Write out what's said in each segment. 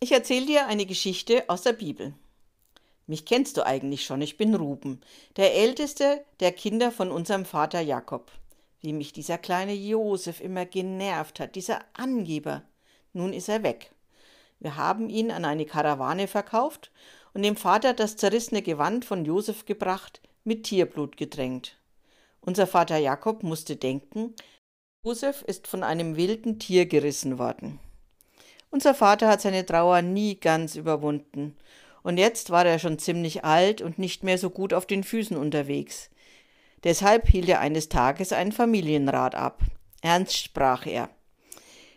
Ich erzähle dir eine Geschichte aus der Bibel. Mich kennst du eigentlich schon, ich bin Ruben, der älteste der Kinder von unserem Vater Jakob. Wie mich dieser kleine Josef immer genervt hat, dieser Angeber. Nun ist er weg. Wir haben ihn an eine Karawane verkauft und dem Vater das zerrissene Gewand von Josef gebracht, mit Tierblut gedrängt. Unser Vater Jakob musste denken, Josef ist von einem wilden Tier gerissen worden. Unser Vater hat seine Trauer nie ganz überwunden. Und jetzt war er schon ziemlich alt und nicht mehr so gut auf den Füßen unterwegs. Deshalb hielt er eines Tages einen Familienrat ab. Ernst sprach er.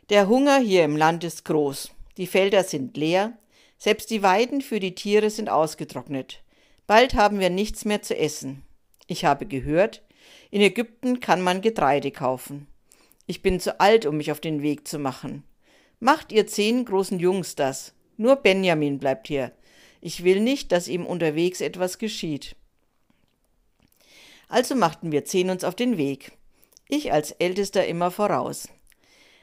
Der Hunger hier im Land ist groß. Die Felder sind leer. Selbst die Weiden für die Tiere sind ausgetrocknet. Bald haben wir nichts mehr zu essen. Ich habe gehört, in Ägypten kann man Getreide kaufen. Ich bin zu alt, um mich auf den Weg zu machen. Macht ihr zehn großen Jungs das. Nur Benjamin bleibt hier. Ich will nicht, dass ihm unterwegs etwas geschieht. Also machten wir zehn uns auf den Weg. Ich als Ältester immer voraus.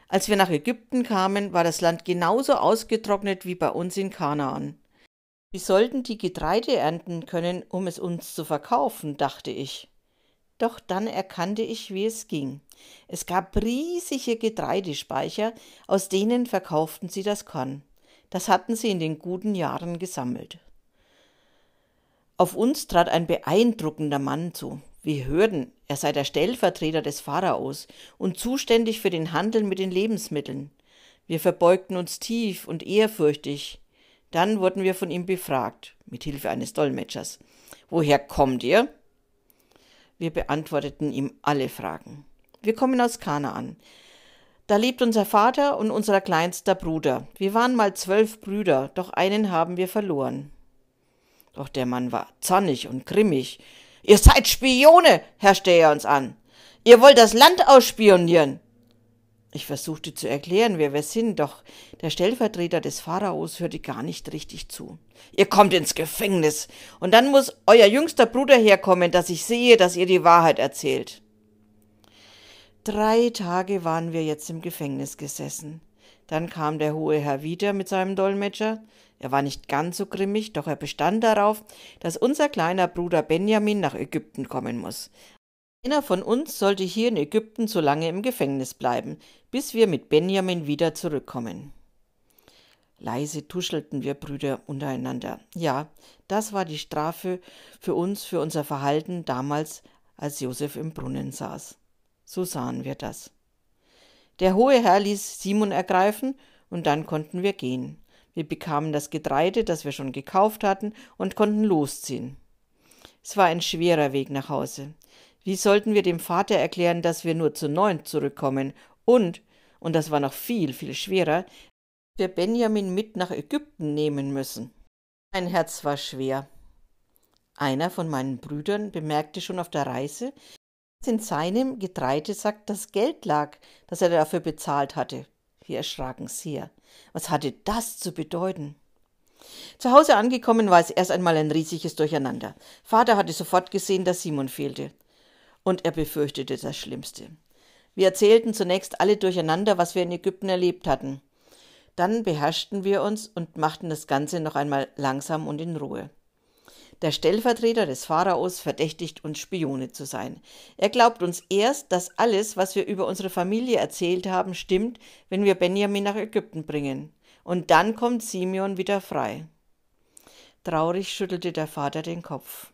Als wir nach Ägypten kamen, war das Land genauso ausgetrocknet wie bei uns in Kanaan. Wir sollten die Getreide ernten können, um es uns zu verkaufen, dachte ich. Doch dann erkannte ich, wie es ging. Es gab riesige Getreidespeicher, aus denen verkauften sie das Korn. Das hatten sie in den guten Jahren gesammelt. Auf uns trat ein beeindruckender Mann zu. Wir hörten, er sei der Stellvertreter des Pharaos und zuständig für den Handel mit den Lebensmitteln. Wir verbeugten uns tief und ehrfürchtig. Dann wurden wir von ihm befragt, mit Hilfe eines Dolmetschers. Woher kommt ihr? Wir beantworteten ihm alle Fragen. Wir kommen aus Kanaan. Da lebt unser Vater und unser kleinster Bruder. Wir waren mal zwölf Brüder, doch einen haben wir verloren. Doch der Mann war zornig und grimmig. Ihr seid Spione, herrschte er uns an. Ihr wollt das Land ausspionieren. Ich versuchte zu erklären, wer wir sind, doch der Stellvertreter des Pharaos hörte gar nicht richtig zu. Ihr kommt ins Gefängnis, und dann muss euer jüngster Bruder herkommen, dass ich sehe, dass ihr die Wahrheit erzählt. Drei Tage waren wir jetzt im Gefängnis gesessen. Dann kam der hohe Herr wieder mit seinem Dolmetscher. Er war nicht ganz so grimmig, doch er bestand darauf, dass unser kleiner Bruder Benjamin nach Ägypten kommen muss. Einer von uns sollte hier in Ägypten so lange im Gefängnis bleiben, bis wir mit Benjamin wieder zurückkommen. Leise tuschelten wir Brüder untereinander. Ja, das war die Strafe für uns, für unser Verhalten damals, als Josef im Brunnen saß. So sahen wir das. Der hohe Herr ließ Simon ergreifen, und dann konnten wir gehen. Wir bekamen das Getreide, das wir schon gekauft hatten, und konnten losziehen. Es war ein schwerer Weg nach Hause. Wie sollten wir dem Vater erklären, dass wir nur zu neunt zurückkommen und, und das war noch viel, viel schwerer, wir Benjamin mit nach Ägypten nehmen müssen? Mein Herz war schwer. Einer von meinen Brüdern bemerkte schon auf der Reise, dass in seinem Getreidesack das Geld lag, das er dafür bezahlt hatte. Wir erschraken sehr. Was hatte das zu bedeuten? Zu Hause angekommen war es erst einmal ein riesiges Durcheinander. Vater hatte sofort gesehen, dass Simon fehlte und er befürchtete das Schlimmste. Wir erzählten zunächst alle durcheinander, was wir in Ägypten erlebt hatten. Dann beherrschten wir uns und machten das Ganze noch einmal langsam und in Ruhe. Der Stellvertreter des Pharaos verdächtigt uns Spione zu sein. Er glaubt uns erst, dass alles, was wir über unsere Familie erzählt haben, stimmt, wenn wir Benjamin nach Ägypten bringen. Und dann kommt Simeon wieder frei. Traurig schüttelte der Vater den Kopf.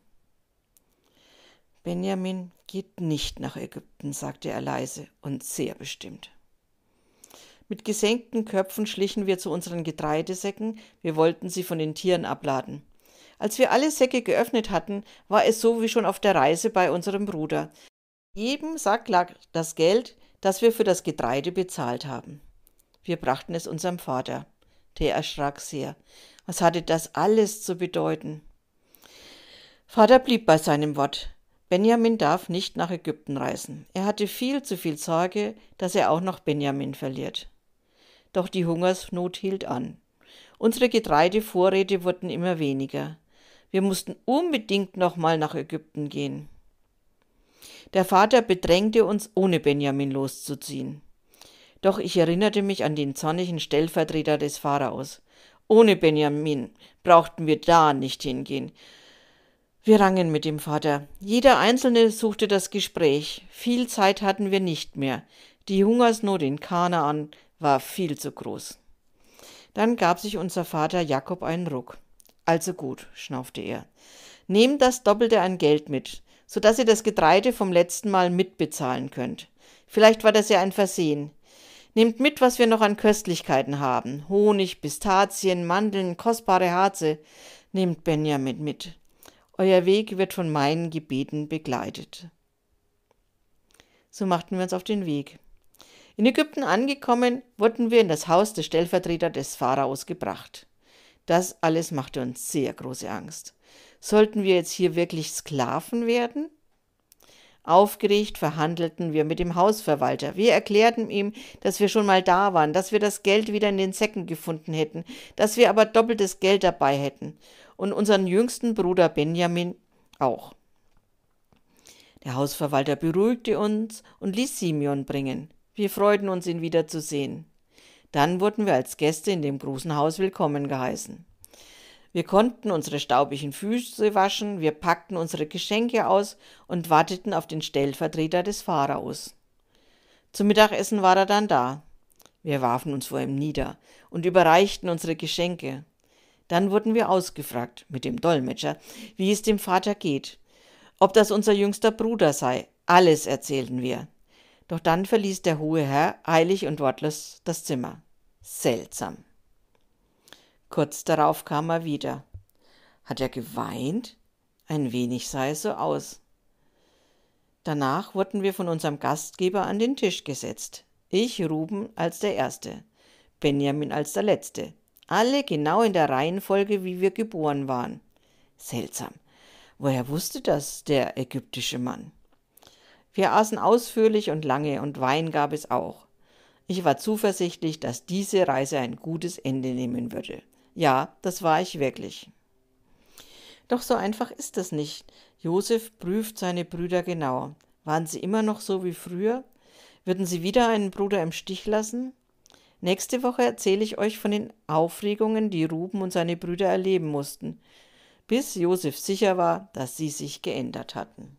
Benjamin geht nicht nach Ägypten, sagte er leise und sehr bestimmt. Mit gesenkten Köpfen schlichen wir zu unseren Getreidesäcken, wir wollten sie von den Tieren abladen. Als wir alle Säcke geöffnet hatten, war es so wie schon auf der Reise bei unserem Bruder. Jedem Sack lag das Geld, das wir für das Getreide bezahlt haben. Wir brachten es unserem Vater. Der erschrak sehr. Was hatte das alles zu bedeuten? Vater blieb bei seinem Wort. Benjamin darf nicht nach Ägypten reisen. Er hatte viel zu viel Sorge, dass er auch noch Benjamin verliert. Doch die Hungersnot hielt an. Unsere Getreidevorräte wurden immer weniger. Wir mussten unbedingt nochmal nach Ägypten gehen. Der Vater bedrängte uns, ohne Benjamin loszuziehen. Doch ich erinnerte mich an den zornigen Stellvertreter des Pharaos. Ohne Benjamin brauchten wir da nicht hingehen. Wir rangen mit dem Vater. Jeder Einzelne suchte das Gespräch. Viel Zeit hatten wir nicht mehr. Die Hungersnot in Kanaan war viel zu groß. Dann gab sich unser Vater Jakob einen Ruck. Also gut, schnaufte er. Nehmt das Doppelte an Geld mit, so dass ihr das Getreide vom letzten Mal mitbezahlen könnt. Vielleicht war das ja ein Versehen. Nehmt mit, was wir noch an Köstlichkeiten haben. Honig, Pistazien, Mandeln, kostbare Harze. Nehmt Benjamin mit. Euer Weg wird von meinen Gebeten begleitet. So machten wir uns auf den Weg. In Ägypten angekommen, wurden wir in das Haus des Stellvertreters des Pharaos gebracht. Das alles machte uns sehr große Angst. Sollten wir jetzt hier wirklich Sklaven werden? Aufgeregt verhandelten wir mit dem Hausverwalter. Wir erklärten ihm, dass wir schon mal da waren, dass wir das Geld wieder in den Säcken gefunden hätten, dass wir aber doppeltes Geld dabei hätten und unseren jüngsten Bruder Benjamin auch. Der Hausverwalter beruhigte uns und ließ Simeon bringen. Wir freuten uns, ihn wiederzusehen. Dann wurden wir als Gäste in dem großen Haus willkommen geheißen. Wir konnten unsere staubigen Füße waschen, wir packten unsere Geschenke aus und warteten auf den Stellvertreter des Pharaos. Zum Mittagessen war er dann da. Wir warfen uns vor ihm nieder und überreichten unsere Geschenke. Dann wurden wir ausgefragt mit dem Dolmetscher, wie es dem Vater geht, ob das unser jüngster Bruder sei. Alles erzählten wir. Doch dann verließ der hohe Herr eilig und wortlos das Zimmer. Seltsam. Kurz darauf kam er wieder. Hat er geweint? Ein wenig sah es so aus. Danach wurden wir von unserem Gastgeber an den Tisch gesetzt. Ich, Ruben, als der Erste, Benjamin als der Letzte. Alle genau in der Reihenfolge, wie wir geboren waren. Seltsam. Woher wusste das der ägyptische Mann? Wir aßen ausführlich und lange und Wein gab es auch. Ich war zuversichtlich, dass diese Reise ein gutes Ende nehmen würde. Ja, das war ich wirklich. Doch so einfach ist es nicht. Josef prüft seine Brüder genau. Waren sie immer noch so wie früher? Würden sie wieder einen Bruder im Stich lassen? Nächste Woche erzähle ich euch von den Aufregungen, die Ruben und seine Brüder erleben mussten, bis Josef sicher war, dass sie sich geändert hatten.